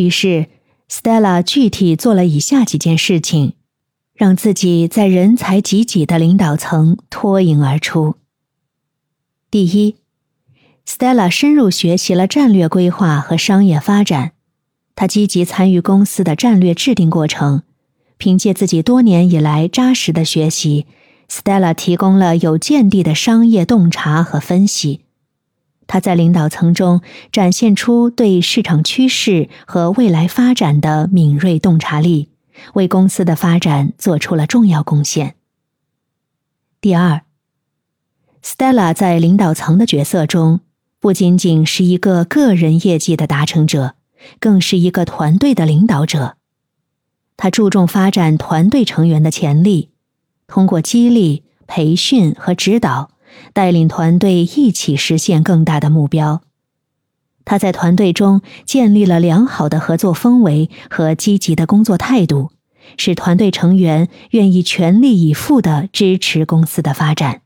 于是，Stella 具体做了以下几件事情，让自己在人才济济的领导层脱颖而出。第一，Stella 深入学习了战略规划和商业发展，他积极参与公司的战略制定过程。凭借自己多年以来扎实的学习，Stella 提供了有见地的商业洞察和分析。他在领导层中展现出对市场趋势和未来发展的敏锐洞察力，为公司的发展做出了重要贡献。第二，Stella 在领导层的角色中，不仅仅是一个个人业绩的达成者，更是一个团队的领导者。他注重发展团队成员的潜力，通过激励、培训和指导。带领团队一起实现更大的目标。他在团队中建立了良好的合作氛围和积极的工作态度，使团队成员愿意全力以赴的支持公司的发展。